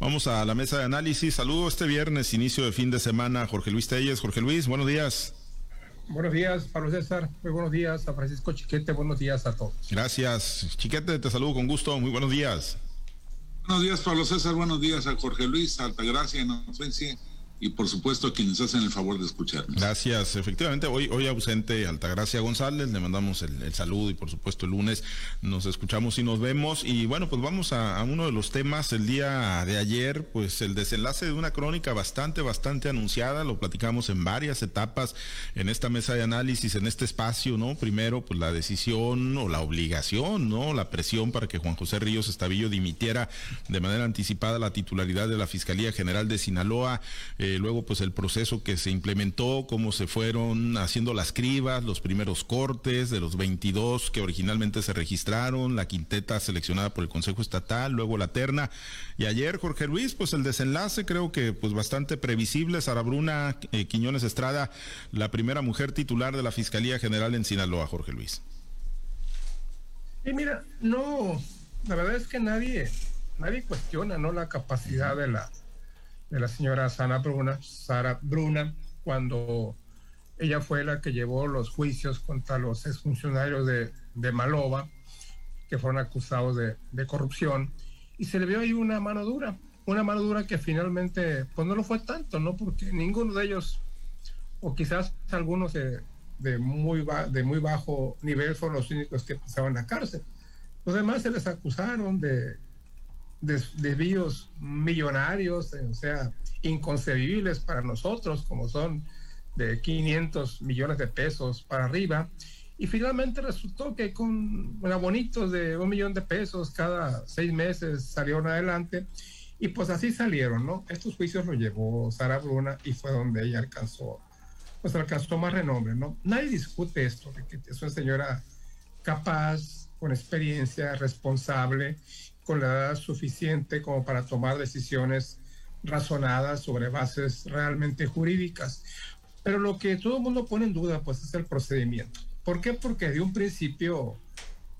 Vamos a la mesa de análisis. Saludo este viernes, inicio de fin de semana, Jorge Luis Telles. Jorge Luis, buenos días. Buenos días, Pablo César. Muy buenos días a Francisco Chiquete. Buenos días a todos. Gracias. Chiquete, te saludo con gusto. Muy buenos días. Buenos días, Pablo César. Buenos días a Jorge Luis, Altagracia, Inocencia y por supuesto quienes hacen el favor de escucharnos. Gracias, efectivamente, hoy, hoy ausente Altagracia González, le mandamos el, saludo y por supuesto el lunes nos escuchamos y nos vemos y bueno, pues vamos a, uno de los temas el día de ayer, pues el desenlace de una crónica bastante, bastante anunciada, lo platicamos en varias etapas en esta mesa de análisis, en este espacio, ¿no? Primero, pues la decisión o la obligación, ¿no? La presión para que Juan José Ríos Estavillo dimitiera de manera anticipada la titularidad de la Fiscalía General de Sinaloa. Eh, eh, luego pues el proceso que se implementó, cómo se fueron haciendo las cribas, los primeros cortes de los 22 que originalmente se registraron, la quinteta seleccionada por el Consejo Estatal, luego la terna. Y ayer, Jorge Luis, pues el desenlace creo que pues bastante previsible. Sara Bruna eh, Quiñones Estrada, la primera mujer titular de la Fiscalía General en Sinaloa, Jorge Luis. Y mira, no, la verdad es que nadie, nadie cuestiona ¿no? la capacidad de la de la señora Sara Bruna, Sara Bruna, cuando ella fue la que llevó los juicios contra los exfuncionarios de, de Malova, que fueron acusados de, de, corrupción, y se le vio ahí una mano dura, una mano dura que finalmente, pues no lo fue tanto, ¿no? Porque ninguno de ellos, o quizás algunos de, de muy, de muy bajo nivel, fueron los únicos que pisaban la cárcel. Los demás se les acusaron de desvíos millonarios, eh, o sea, inconcebibles para nosotros, como son de 500 millones de pesos para arriba. Y finalmente resultó que con abonitos de un millón de pesos cada seis meses salieron adelante. Y pues así salieron, ¿no? Estos juicios los llevó Sara Bruna y fue donde ella alcanzó, pues alcanzó más renombre, ¿no? Nadie discute esto, que es una señora capaz, con experiencia, responsable con la edad suficiente como para tomar decisiones razonadas sobre bases realmente jurídicas. Pero lo que todo el mundo pone en duda, pues, es el procedimiento. ¿Por qué? Porque de un principio,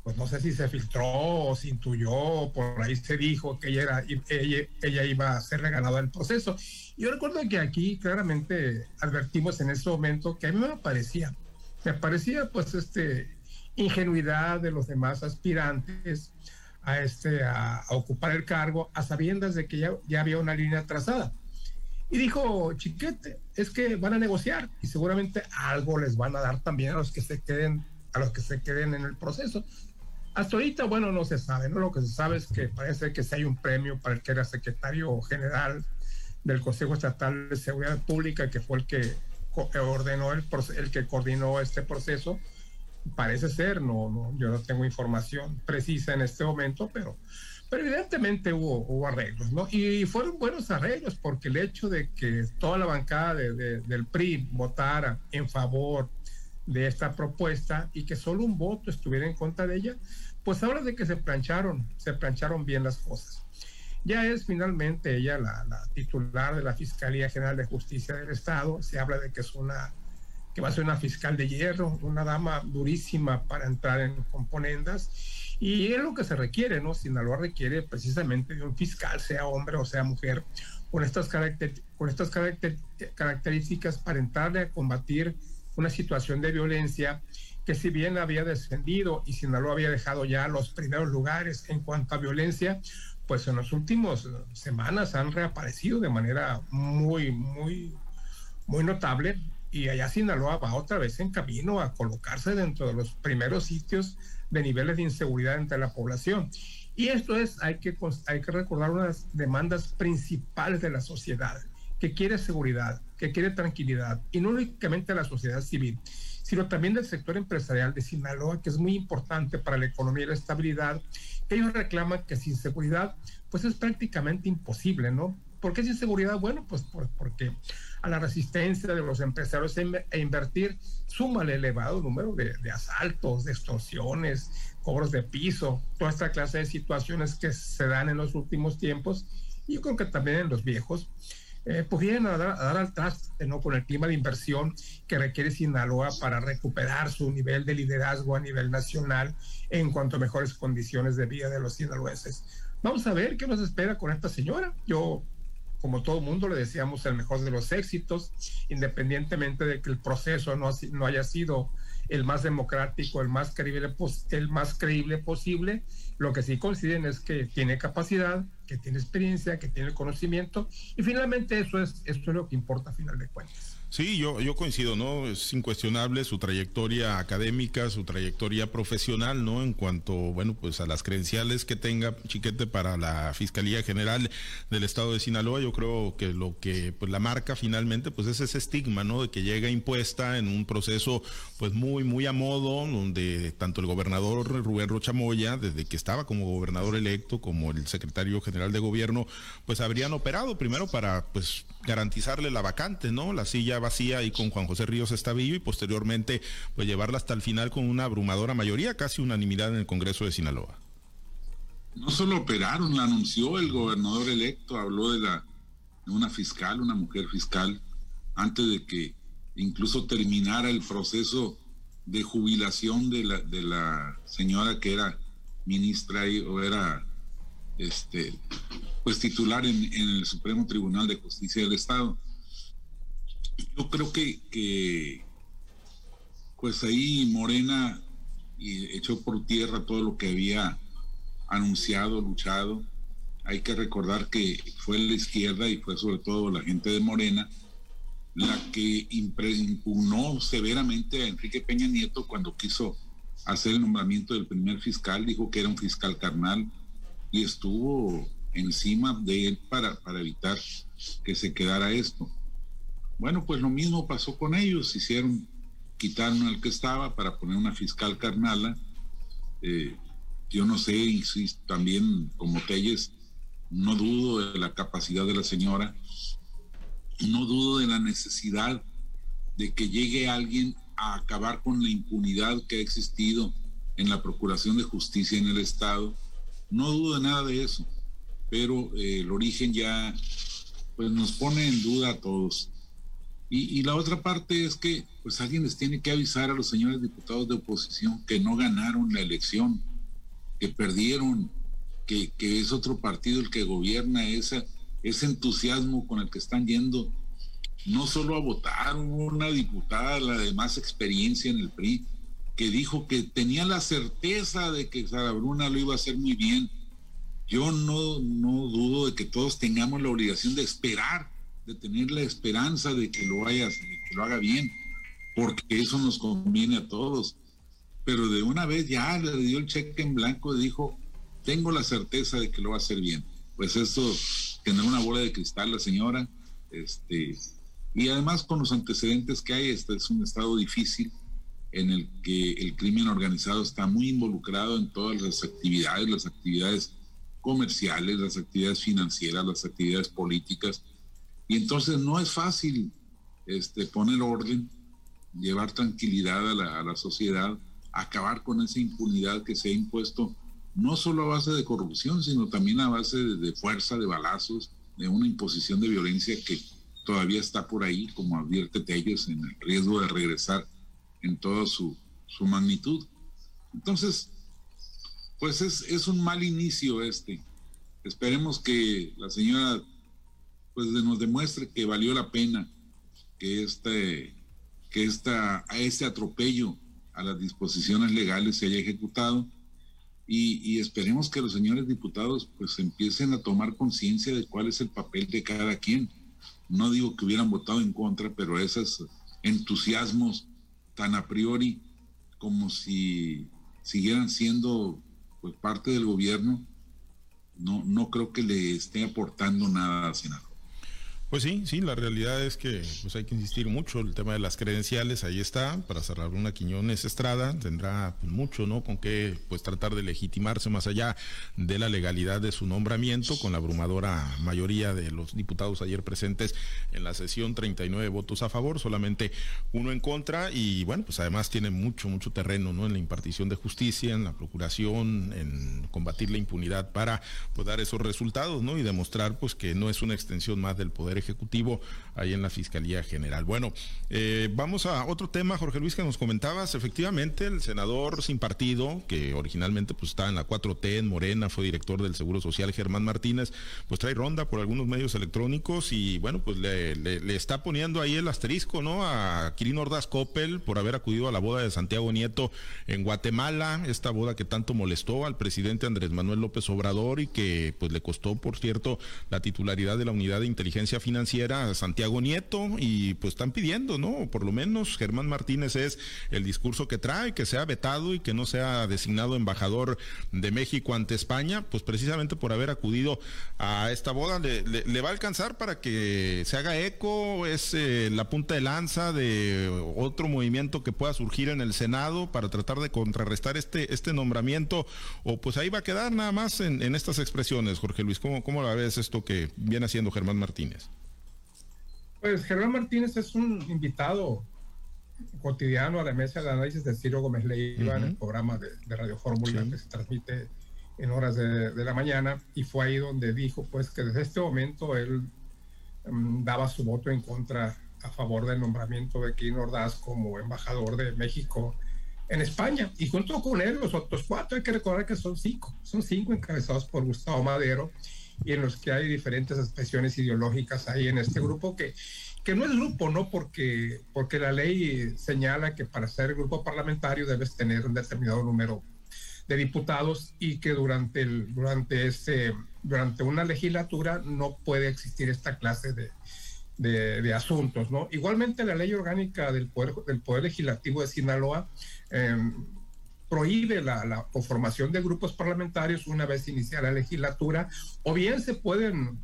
pues no sé si se filtró o se intuyó, por ahí se dijo que ella, ella, iba a ser regalada del proceso. Yo recuerdo que aquí claramente advertimos en ese momento que a mí me parecía, me parecía pues este ingenuidad de los demás aspirantes, a, este, a, ocupar el cargo a sabiendas de que ya, ya había una línea trazada. Y dijo Chiquete, es que van a negociar y seguramente algo les van a dar también a los que se queden, a los que se queden en el proceso. Hasta ahorita, bueno, no se sabe, ¿no? Lo que se sabe es que parece que si hay un premio para el que era secretario general del Consejo Estatal de Seguridad Pública, que fue el que ordenó el, el que coordinó este proceso, parece ser, no, no, yo no tengo información precisa en este momento, pero, pero evidentemente hubo, arreglos, ¿no? Y fueron buenos arreglos porque el hecho de que toda la bancada de, del PRI votara en favor de esta propuesta y que solo un voto estuviera en contra de ella, pues habla de que se plancharon, se plancharon bien las cosas. Ya es finalmente ella la, la titular de la Fiscalía General de Justicia del Estado, se habla de que es una que va a ser una fiscal de hierro, una dama durísima para entrar en componendas. Y es lo que se requiere, ¿no? Sinaloa requiere precisamente de un fiscal, sea hombre o sea mujer, con estas, con estas características para entrarle a combatir una situación de violencia que si bien había descendido y Sinaloa había dejado ya los primeros lugares en cuanto a violencia, pues en las últimas semanas han reaparecido de manera muy, muy, muy notable y allá Sinaloa va otra vez en camino a colocarse dentro de los primeros sitios de niveles de inseguridad entre la población. Y esto es, hay que, hay que recordar unas demandas principales de la sociedad, que quiere seguridad, que quiere tranquilidad, y no únicamente la sociedad civil, sino también del sector empresarial de Sinaloa, que es muy importante para la economía y la estabilidad. Ellos reclaman que sin seguridad, pues es prácticamente imposible, ¿no? ¿Por qué sin seguridad? Bueno, pues porque a la resistencia de los empresarios e invertir suma el elevado número de, asaltos, de extorsiones, cobros de piso, toda esta clase de situaciones que se dan en los últimos tiempos y yo creo que también en los viejos. Eh, pudieran dar, dar, al traste ¿no? con el clima de inversión que requiere Sinaloa para recuperar su nivel de liderazgo a nivel nacional en cuanto a mejores condiciones de vida de los sinaloenses. vamos a ver qué nos espera con esta señora. Yo, como todo mundo, le deseamos el mejor de los éxitos, independientemente de que el proceso no, no haya sido el más democrático, el más creíble, el más creíble posible. Lo que sí coinciden es que tiene capacidad, que tiene experiencia, que tiene conocimiento y finalmente eso es, esto es lo que importa a final de cuentas. Sí, yo, yo coincido, ¿no? Es incuestionable su trayectoria académica, su trayectoria profesional, ¿no? En cuanto, bueno, pues a las credenciales que tenga Chiquete para la Fiscalía General del Estado de Sinaloa, yo creo que lo que pues la marca finalmente, pues es ese estigma, ¿no? De que llega impuesta en un proceso, pues muy, muy a modo, donde tanto el gobernador Rubén Rochamoya, desde que estaba como gobernador electo, como el secretario general de gobierno, pues habrían operado primero para, pues, garantizarle la vacante, ¿no? La silla vacía y con Juan José Ríos Estavillo y posteriormente pues llevarla hasta el final con una abrumadora mayoría, casi unanimidad en el Congreso de Sinaloa. No solo operaron, la anunció el gobernador electo, habló de, la, de una fiscal, una mujer fiscal, antes de que incluso terminara el proceso de jubilación de la, de la señora que era ministra o era este pues titular en el Supremo Tribunal de Justicia del Estado yo creo que, pues ahí Morena echó por tierra todo lo que había anunciado, luchado. Hay que recordar que fue la izquierda y fue sobre todo la gente de Morena la que impugnó severamente a Enrique Peña Nieto cuando quiso hacer el nombramiento del primer fiscal, dijo que era un fiscal carnal y estuvo encima de él para, para evitar que se quedara esto. Bueno, pues lo mismo pasó con ellos, hicieron, quitaron al que estaba para poner una fiscal carnala. Eh, yo no sé, y si también como Telles, no dudo de la capacidad de la señora, no dudo de la necesidad de que llegue alguien a acabar con la impunidad que ha existido en la Procuración de Justicia en el Estado. No dudo de nada de eso, pero eh, el origen ya pues nos pone en duda a todos. Y, la otra parte es que pues alguien les tiene que avisar a los señores diputados de oposición que no ganaron la elección, que perdieron, que, es otro partido el que gobierna esa, ese entusiasmo con el que están yendo, no solo a votar, hubo una diputada, la de más experiencia en el PRI, que dijo que tenía la certeza de que Sara Bruna lo iba a hacer muy bien. Yo no, no dudo de que todos tengamos la obligación de esperar de tener la esperanza de que lo, vaya, que lo haga bien, porque eso nos conviene a todos. Pero de una vez ya le dio el cheque en blanco y dijo, tengo la certeza de que lo va a hacer bien. Pues eso, tener una bola de cristal la señora, este, y además con los antecedentes que hay, este es un estado difícil en el que el crimen organizado está muy involucrado en todas las actividades, las actividades comerciales, las actividades financieras, las actividades políticas, y entonces no es fácil este, poner orden, llevar tranquilidad a la, a la sociedad, acabar con esa impunidad que se ha impuesto, no solo a base de corrupción, sino también a base de, fuerza, de balazos, de una imposición de violencia que todavía está por ahí, como advierte Tellos, en el riesgo de regresar en toda su, su magnitud. Entonces, pues es, es, un mal inicio este. Esperemos que la señora pues nos demuestre que valió la pena que este que esta, a este atropello a las disposiciones legales se haya ejecutado y, esperemos que los señores diputados pues empiecen a tomar conciencia de cuál es el papel de cada quien. No digo que hubieran votado en contra, pero esos entusiasmos tan a priori como si siguieran siendo pues, parte del gobierno, no, no creo que le esté aportando nada a Senado. Pues sí, sí, la realidad es que pues hay que insistir mucho el tema de las credenciales, ahí está, para cerrar una Quiñones Estrada, tendrá pues, mucho, ¿no? Con qué pues tratar de legitimarse más allá de la legalidad de su nombramiento, con la abrumadora mayoría de los diputados ayer presentes en la sesión, 39 votos a favor, solamente uno en contra, y bueno, pues además tiene mucho, mucho terreno, ¿no? En la impartición de justicia, en la procuración, en combatir la impunidad para pues, dar esos resultados, ¿no? Y demostrar pues que no es una extensión más del poder Ejecutivo ahí en la Fiscalía General. Bueno, eh, vamos a otro tema, Jorge Luis, que nos comentabas. Efectivamente, el senador sin partido, que originalmente pues estaba en la 4T, en Morena, fue director del Seguro Social, Germán Martínez, pues trae ronda por algunos medios electrónicos y bueno, pues le, le, está poniendo ahí el asterisco, ¿no? A Quirino Ordaz Coppel por haber acudido a la boda de Santiago Nieto en Guatemala, esta boda que tanto molestó al presidente Andrés Manuel López Obrador y que pues le costó, por cierto, la titularidad de la unidad de inteligencia financiera a Santiago Nieto y pues están pidiendo, ¿no? Por lo menos Germán Martínez es el discurso que trae, que sea vetado y que no sea designado embajador de México ante España, pues precisamente por haber acudido a esta boda le, va a alcanzar para que se haga eco, es eh, la punta de lanza de otro movimiento que pueda surgir en el Senado para tratar de contrarrestar este, este nombramiento, o pues ahí va a quedar nada más en, estas expresiones, Jorge Luis, ¿cómo, cómo la ves esto que viene haciendo Germán Martínez? Pues Germán Martínez es un invitado cotidiano a la mesa de análisis de Ciro Gómez Leiva en el programa de, Radio Fórmula que se transmite en horas de, la mañana y fue ahí donde dijo pues que desde este momento él mm, daba su voto en contra a favor del nombramiento de Quirino Ordaz como embajador de México en España. Y junto con él los otros cuatro hay que recordar que son cinco son cinco encabezados por Gustavo Madero y en los que hay diferentes expresiones ideológicas ahí en este grupo que que no es grupo, ¿no? Porque, porque la ley señala que para ser grupo parlamentario debes tener un determinado número de diputados y que durante, el, durante, ese, durante una legislatura no puede existir esta clase de, de, asuntos, ¿no? Igualmente la ley orgánica del Poder, del poder Legislativo de Sinaloa em, prohíbe la, la, conformación de grupos parlamentarios una vez iniciada la legislatura, o bien se pueden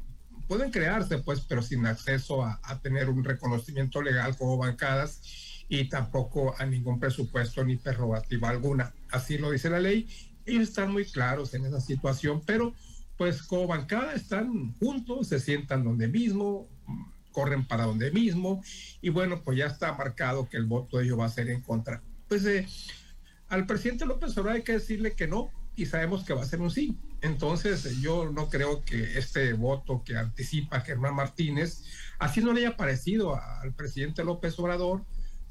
pueden crearse, pues, pero sin acceso a, tener un reconocimiento legal como bancadas y tampoco a ningún presupuesto ni prerrogativa alguna. Así lo dice la ley. Ellos están muy claros en esa situación, pero pues como bancada están juntos, se sientan donde mismo, corren para donde mismo, y bueno, pues ya está marcado que el voto de ellos va a ser en contra. Pues eh, al presidente López Obrador hay que decirle que no, y sabemos que va a ser un sí. Entonces, yo no creo que este voto que anticipa Germán Martínez, así no le haya parecido al presidente López Obrador,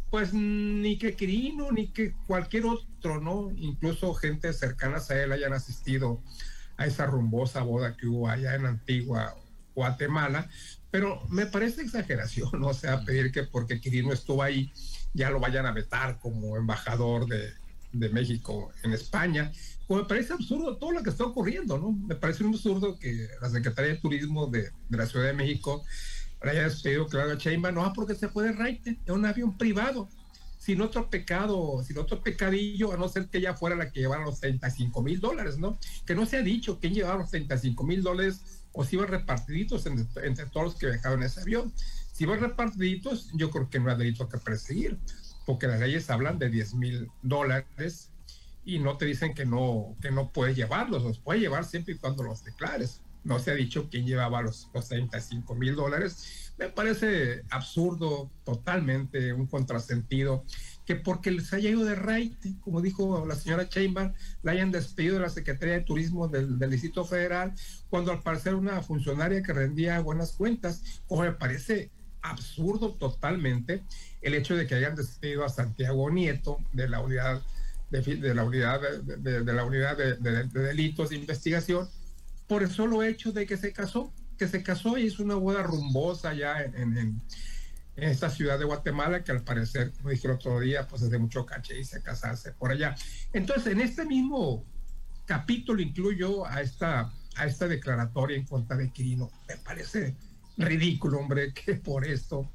pues ni que Quirino, ni que cualquier otro, ¿no? Incluso gente cercanas a él hayan asistido a esa rumbosa boda que hubo allá en Antigua, Guatemala. Pero me parece exageración, ¿no? O sea, pedir que porque Quirino estuvo ahí, ya lo vayan a vetar como embajador de, de México en España me parece absurdo todo lo que está ocurriendo, ¿no? Me parece un absurdo que la Secretaría de Turismo de, la Ciudad de México haya despedido Claudia Sheinbaum, no, porque se puede raite, es un avión privado, sin otro pecado, sin otro pecadillo, a no ser que ella fuera la que llevara los 35 mil dólares, ¿no? Que no se ha dicho quién llevaba los 35 mil dólares o si iban repartiditos entre, entre, todos los que viajaban en ese avión. Si iban repartiditos, yo creo que no hay delito que perseguir, porque las leyes hablan de 10 mil dólares y no te dicen que no, que no puedes llevarlos, los puedes llevar siempre y cuando los declares. No se ha dicho quién llevaba los, los 35 mil dólares. Me parece absurdo, totalmente un contrasentido, que porque se haya ido de raite, como dijo la señora Chamber, la hayan despedido de la Secretaría de Turismo del, del Distrito Federal, cuando al parecer una funcionaria que rendía buenas cuentas, como me parece absurdo totalmente el hecho de que hayan despedido a Santiago Nieto de la unidad de, la unidad, de, la unidad de, delitos de investigación por el solo hecho de que se casó, que se casó y hizo una boda rumbosa ya en, esta ciudad de Guatemala, que al parecer, como dije el otro día, pues es de mucho caché y se casarse por allá. Entonces, en este mismo capítulo incluyo a esta, a esta declaratoria en contra de Quirino. Me parece ridículo, hombre, que por esto.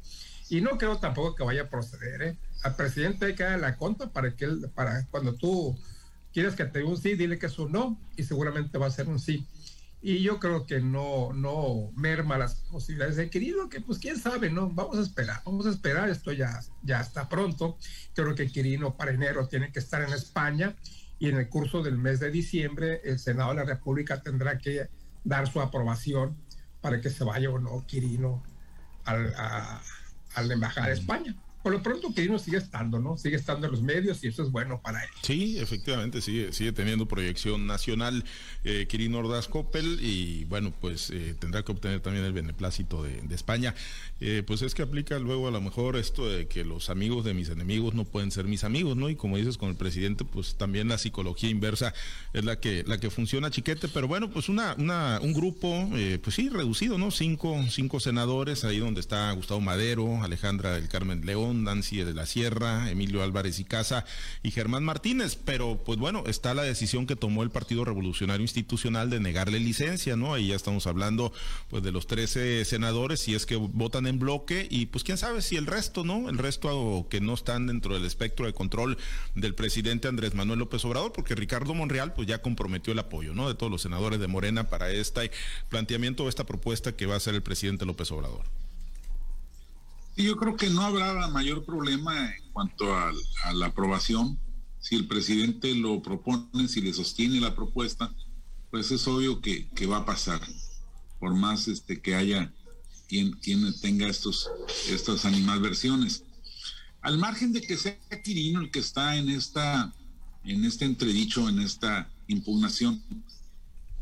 Y no creo tampoco que vaya a proceder, ¿eh? al presidente hay que darle la conta para que él, para cuando tú quieres que te diga un sí, dile que es un no y seguramente va a ser un sí. Y yo creo que no, no merma las posibilidades de Quirino, que pues quién sabe, ¿no? Vamos a esperar, vamos a esperar, esto ya, ya está pronto. Creo que Quirino para enero tiene que estar en España y en el curso del mes de diciembre el Senado de la República tendrá que dar su aprobación para que se vaya o no Quirino al, a, la Embajada de España por lo pronto Quirino sigue estando, ¿no? Sigue estando en los medios y eso es bueno para él. Sí, efectivamente, sigue, sigue teniendo proyección nacional eh, Quirino Ordaz Coppel y bueno, pues eh, tendrá que obtener también el beneplácito de, España. Eh, pues es que aplica luego a lo mejor esto de que los amigos de mis enemigos no pueden ser mis amigos, ¿no? Y como dices con el presidente, pues también la psicología inversa es la que, la que funciona chiquete, pero bueno, pues una, una, un grupo, eh, pues sí, reducido, ¿no? Cinco, cinco senadores, ahí donde está Gustavo Madero, Alejandra del Carmen León, Nancy de la Sierra, Emilio Álvarez y Casa y Germán Martínez. Pero pues bueno, está la decisión que tomó el Partido Revolucionario Institucional de negarle licencia, ¿no? Ahí ya estamos hablando pues de los 13 senadores, si es que votan en bloque y pues quién sabe si el resto, ¿no? El resto que no están dentro del espectro de control del presidente Andrés Manuel López Obrador, porque Ricardo Monreal pues ya comprometió el apoyo, ¿no? De todos los senadores de Morena para este planteamiento, esta propuesta que va a hacer el presidente López Obrador yo creo que no habrá mayor problema en cuanto a, la aprobación. Si el presidente lo propone, si le sostiene la propuesta, pues es obvio que, va a pasar. Por más este, que haya quien, quien tenga estos, estas animadversiones. Al margen de que sea Quirino el que está en esta, en este entredicho, en esta impugnación,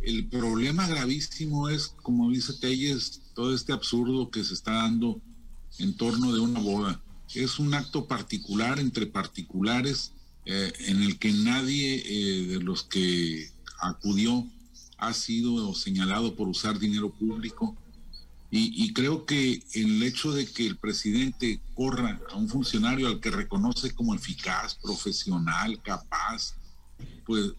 el problema gravísimo es, como dice Telles, todo este absurdo que se está dando en torno de una boda. Es un acto particular entre particulares eh, en el que nadie eh, de los que acudió ha sido señalado por usar dinero público. Y, creo que el hecho de que el presidente corra a un funcionario al que reconoce como eficaz, profesional, capaz, pues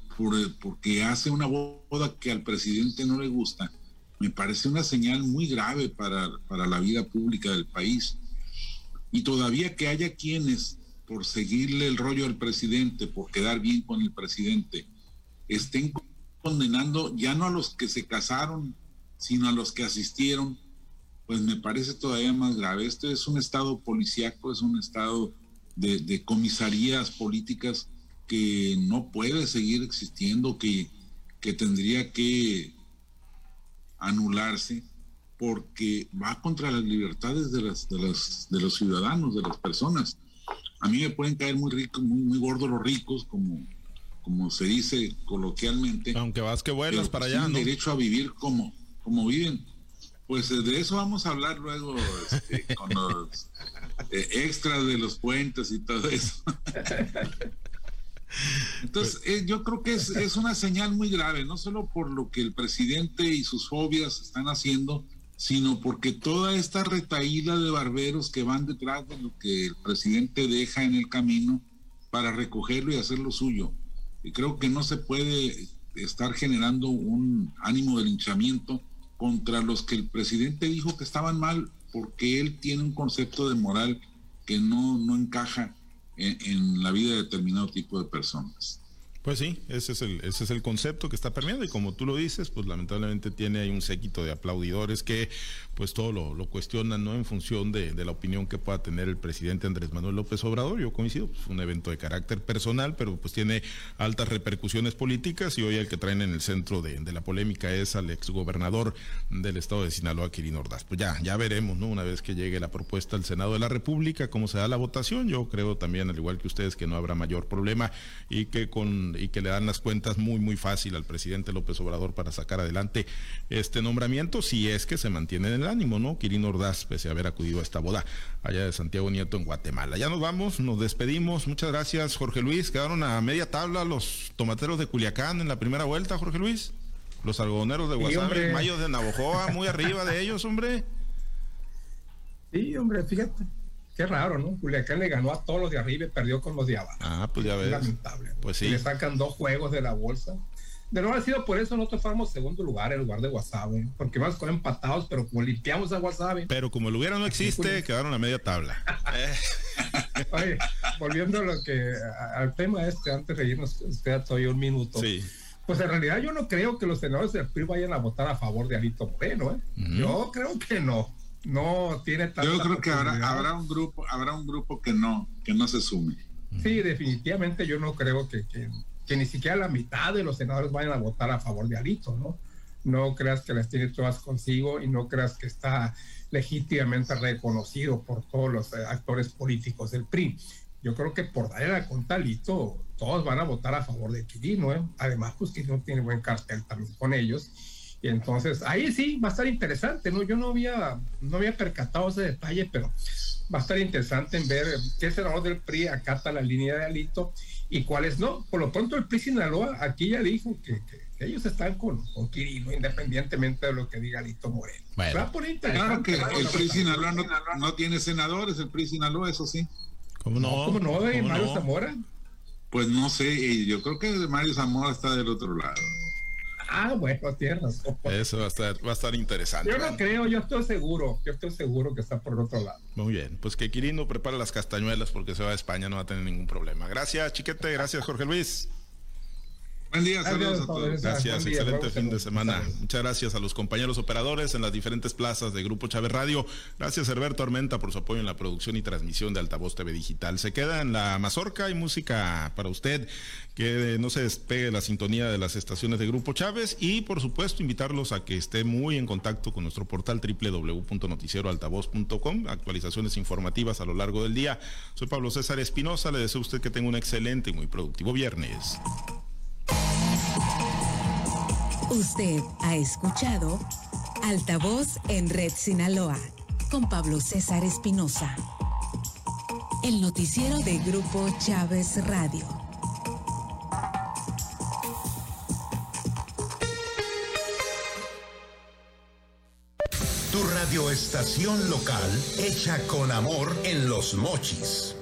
porque hace una boda que al presidente no le gusta, me parece una señal muy grave para, para la vida pública del país. Y todavía que haya quienes, por seguirle el rollo al presidente, por quedar bien con el presidente, estén condenando ya no a los que se casaron, sino a los que asistieron, pues me parece todavía más grave. Esto es un estado policíaco, es un estado de, de comisarías políticas que no puede seguir existiendo, que, que tendría que anularse porque va contra las libertades de las, de las de los ciudadanos, de las personas. A mí me pueden caer muy ricos, muy, muy gordos los ricos, como, como se dice coloquialmente. Aunque vas que vuelas para allá, ¿no? derecho a vivir como, como viven. Pues eh, de eso vamos a hablar luego este, con los eh, extras de los puentes y todo eso. Entonces, eh, yo creo que es, es, una señal muy grave, no solo por lo que el presidente y sus fobias están haciendo, sino porque toda esta retaíla de barberos que van detrás de lo que el presidente deja en el camino para recogerlo y hacer lo suyo. Y creo que no se puede estar generando un ánimo de linchamiento contra los que el presidente dijo que estaban mal porque él tiene un concepto de moral que no, no encaja en, la vida de determinado tipo de personas. Pues sí, ese es el, ese es el concepto que está permeando y como tú lo dices, pues lamentablemente tiene ahí un séquito de aplaudidores que pues todo lo, lo cuestionan, ¿no? En función de, la opinión que pueda tener el presidente Andrés Manuel López Obrador. Yo coincido, pues un evento de carácter personal, pero pues tiene altas repercusiones políticas y hoy el que traen en el centro de, la polémica es al exgobernador del estado de Sinaloa, Quirino Ordaz. Pues ya, ya veremos, ¿no? Una vez que llegue la propuesta al Senado de la República, cómo se da la votación. Yo creo también, al igual que ustedes, que no habrá mayor problema y que con y que le dan las cuentas muy, muy fácil al presidente López Obrador para sacar adelante este nombramiento, si es que se mantiene en el ánimo, ¿no? Quirino Ordaz, pese a haber acudido a esta boda allá de Santiago Nieto en Guatemala. Ya nos vamos, nos despedimos. Muchas gracias, Jorge Luis. Quedaron a media tabla los tomateros de Culiacán en la primera vuelta, Jorge Luis. Los algodoneros de Guasave, Mayo de Navojoa, muy arriba de ellos, hombre. Sí, hombre, fíjate. Qué raro, ¿no? Culiacán le ganó a todos los de arriba y perdió con los de abajo. Ah, pues ya ves. Lamentable. Pues sí. le sacan dos juegos de la bolsa. De no haber sido por eso, nosotros fuéramos segundo lugar en lugar de Wasabe, porque más con empatados, pero como limpiamos a Wasabe. Pero como el hubiera no existe, quedaron a media tabla. Oye, volviendo a lo que, al tema este, antes de irnos, usted todavía un minuto. Sí. Pues en realidad yo no creo que los senadores del PRI vayan a votar a favor de Alito Moreno, ¿eh? Yo creo que no. No tiene tanta Yo creo que habrá, habrá un grupo, habrá un grupo que no, que no se sume. Sí, definitivamente yo no creo que, que que ni siquiera la mitad de los senadores vayan a votar a favor de Alito, ¿no? no creas que las tiene todas consigo y no creas que está legítimamente reconocido por todos los eh, actores políticos del PRI. Yo creo que por darle la contalito, todos van a votar a favor de Quirino. ¿eh? Además, pues Quirino tiene buen cartel también con ellos. Y entonces ahí sí va a estar interesante, ¿no? Yo no había, no había percatado ese detalle, pero va a estar interesante en ver qué senador del PRI acata la línea de Alito y cuáles no. Por lo pronto el PRI Sinaloa aquí ya dijo que, ellos están con, con, Quirino, independientemente de lo que diga Alito Moreno. claro que el PRI Sinaloa no, tiene senadores, el PRI Sinaloa, eso sí. ¿Cómo no? ¿Cómo no? ¿De Mario Zamora? Pues no sé, yo creo que Mario Zamora está del otro lado. Ah, bueno, tierras. Eso va a estar, va a estar interesante. Yo no creo, yo estoy seguro, yo estoy seguro que está por otro lado. Muy bien, pues que Quirino prepara las castañuelas porque se va a España, no va a tener ningún problema. Gracias, Chiquete, gracias, Jorge Luis. Buen día, saludos a todos. Gracias, excelente fin de semana. Muchas gracias a los compañeros operadores en las diferentes plazas de Grupo Chávez Radio. Gracias, Herberto Armenta, por su apoyo en la producción y transmisión de Altavoz TV Digital. Se queda en la mazorca y música para usted, que no se despegue la sintonía de las estaciones de Grupo Chávez y, por supuesto, invitarlos a que esté muy en contacto con nuestro portal www.noticieroaltavoz.com, actualizaciones informativas a lo largo del día. Soy Pablo César Espinosa, le deseo a usted que tenga un excelente y muy productivo viernes. Usted ha escuchado Altavoz en Red Sinaloa con Pablo César Espinosa. El noticiero de Grupo Chávez Radio. Tu radioestación local hecha con amor en los mochis.